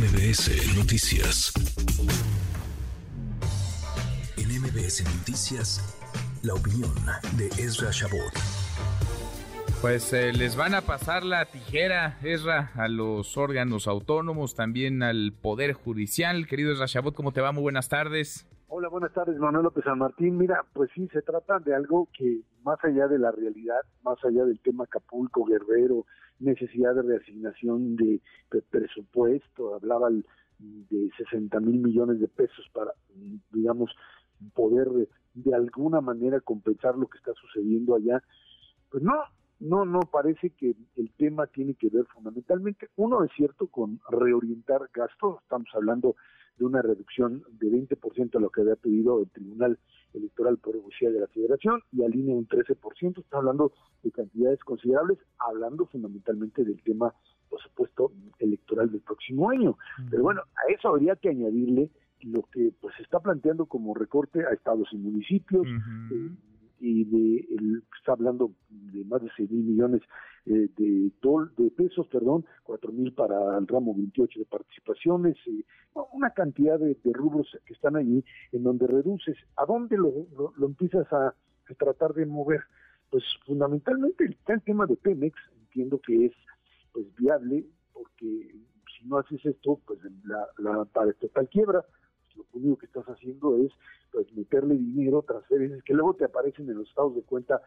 MBS Noticias. En MBS Noticias, la opinión de Ezra Shabot. Pues eh, les van a pasar la tijera, Ezra, a los órganos autónomos, también al Poder Judicial. Querido Ezra Shabot, ¿cómo te va? Muy buenas tardes. Hola, buenas tardes, Manuel López San Martín. Mira, pues sí, se trata de algo que más allá de la realidad, más allá del tema Acapulco, Guerrero, necesidad de reasignación de, presupuesto, hablaba de 60 mil millones de pesos para, digamos, poder de alguna manera compensar lo que está sucediendo allá. Pues no, no, no, parece que el tema tiene que ver fundamentalmente, uno es cierto, con reorientar gastos, estamos hablando de una reducción de 20% a lo que había pedido el Tribunal Electoral por Poder de la Federación y alinea un 13%, está hablando de cantidades considerables, hablando fundamentalmente del tema, por supuesto, electoral del próximo año. Pero bueno, a eso habría que añadirle lo que pues se está planteando como recorte a estados y municipios, y de el, está hablando de más de 6 mil millones eh, de, de pesos, perdón, 4 mil para el ramo 28 de participaciones, eh, una cantidad de, rubros que están ahí en donde reduces. ¿A dónde lo, lo, empiezas a, tratar de mover? Pues fundamentalmente está el tema de Pemex, entiendo que es pues viable, porque si no haces esto, pues la, la para quiebra, lo único que estás haciendo es pues meterle dinero, transferencias, que luego te aparecen en los estados de cuenta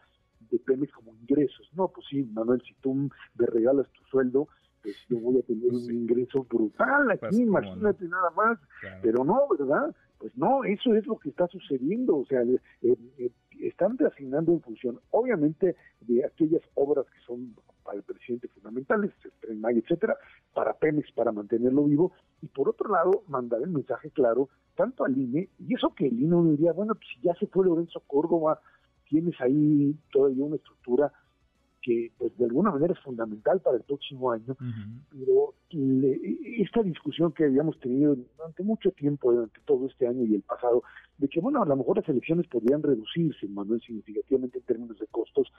de Pemex como ingresos. No, pues sí, Manuel, si tú me regalas tu sueldo, pues yo voy a tener un ingreso brutal aquí, pues, imagínate nada más. Pero no, ¿verdad? Pues no, eso es lo que está sucediendo. O sea, eh, eh, están reasignando en función, obviamente, de aquellas obras que son para el presidente fundamentales, el Tren Maya, etcétera, para Pemex, para mantenerlo vivo, y por otro lado, mandar el mensaje claro tanto al INE, y eso que el INE diría, bueno, pues si ya se fue Lorenzo Córdoba, tienes ahí todavía una estructura que pues de alguna manera es fundamental para el próximo año, pero esta discusión que habíamos tenido durante mucho tiempo, durante todo este año y el pasado, de que bueno, a lo mejor las elecciones podrían reducirse, Manuel, significativamente en términos de costos,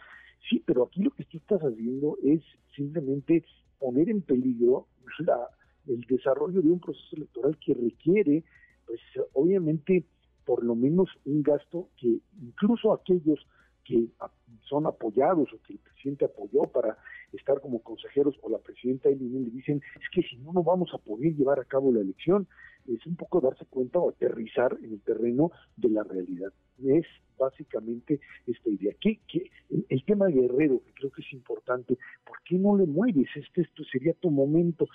sí, pero aquí lo que tú estás haciendo es simplemente poner en peligro la, el desarrollo de un proceso electoral que requiere, pues obviamente, por lo menos un gasto que incluso aquellos que son apoyados o que el presidente apoyó para estar como consejeros o la presidenta y le dicen es que si no no vamos a poder llevar a cabo la elección es un poco darse cuenta o aterrizar en el terreno de la realidad es básicamente esta idea que, que el, tema guerrero que creo que es importante ¿por qué no le mueves? este esto sería tu momento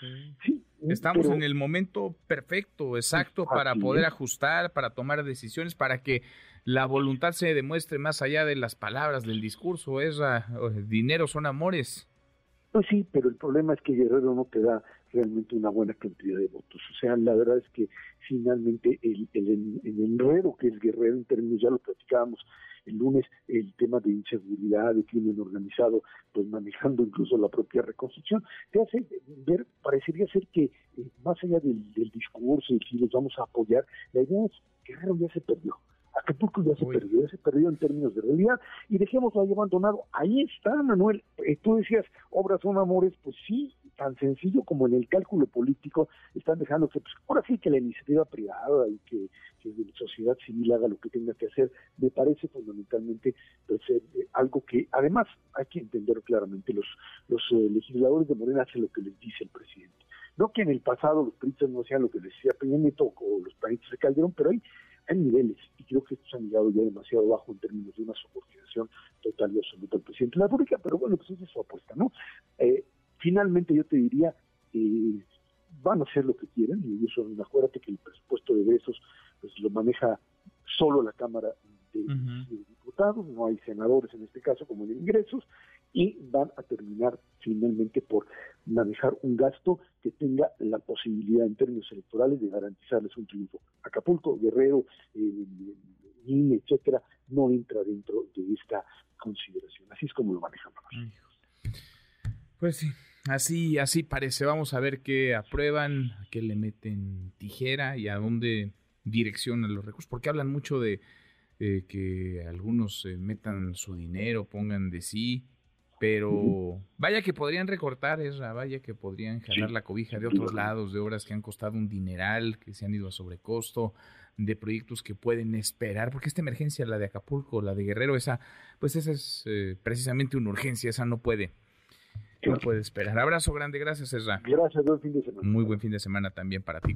sí Estamos en el momento perfecto, exacto, para poder ajustar, para tomar decisiones, para que la voluntad se demuestre más allá de las palabras, del discurso. Es dinero son amores. Pues sí, pero el problema es que Guerrero no te da realmente una buena cantidad de votos. O sea, la verdad es que finalmente el, el, el enredo que es Guerrero en términos, ya lo platicábamos el lunes, el tema de inseguridad, de crimen organizado, pues manejando incluso la propia reconstrucción, te hace ver, parecería ser que eh, más allá del, del discurso y si los vamos a apoyar, la idea es que Guerrero ya se perdió Acapulco ya se perdió, ya se perdió en términos de realidad y dejémoslo ahí abandonado. Ahí está, Manuel. Eh, tú decías, obras son amores, pues sí, tan sencillo como en el cálculo político están dejando que, pues ahora sí que la iniciativa privada y que, la sociedad civil haga lo que tenga que hacer, me parece fundamentalmente pues, eh, algo que además hay que entender claramente, los, los eh, legisladores de Morena hacen lo que les dice el presidente. No que en el pasado los peritos no hacían lo que les decía Peña Nieto o los peritos de Calderón, pero hay hay niveles, y creo que estos han llegado ya demasiado bajo en términos de una subordinación total y absoluta al presidente de la República, pero bueno, pues esa es su apuesta, ¿no? Eh, finalmente yo te diría, eh, van a hacer lo que quieren, y eso, acuérdate que el presupuesto de besos pues lo maneja solo la Cámara de, Diputados, no hay senadores en este caso como en ingresos, y van a terminar finalmente por manejar un gasto que tenga la posibilidad en términos electorales de garantizarles un triunfo. Acapulco, Guerrero, eh, etcétera, no entra dentro de esta consideración. Así es como lo manejamos. Pues sí, así, así parece. Vamos a ver qué aprueban, qué le meten tijera y a dónde direccionan los recursos, porque hablan mucho de eh, que algunos metan su dinero, pongan de sí, Pero vaya que podrían recortar, esa, vaya que podrían jalar la cobija de otros lados, de obras que han costado un dineral, que se han ido a sobrecosto, de proyectos que pueden esperar, porque esta emergencia, la de Acapulco, la de Guerrero, esa, pues esa es eh, precisamente una urgencia, esa no puede, no puede esperar. Abrazo grande, gracias, Ezra. Gracias, buen fin de semana. Muy buen fin de semana también para ti.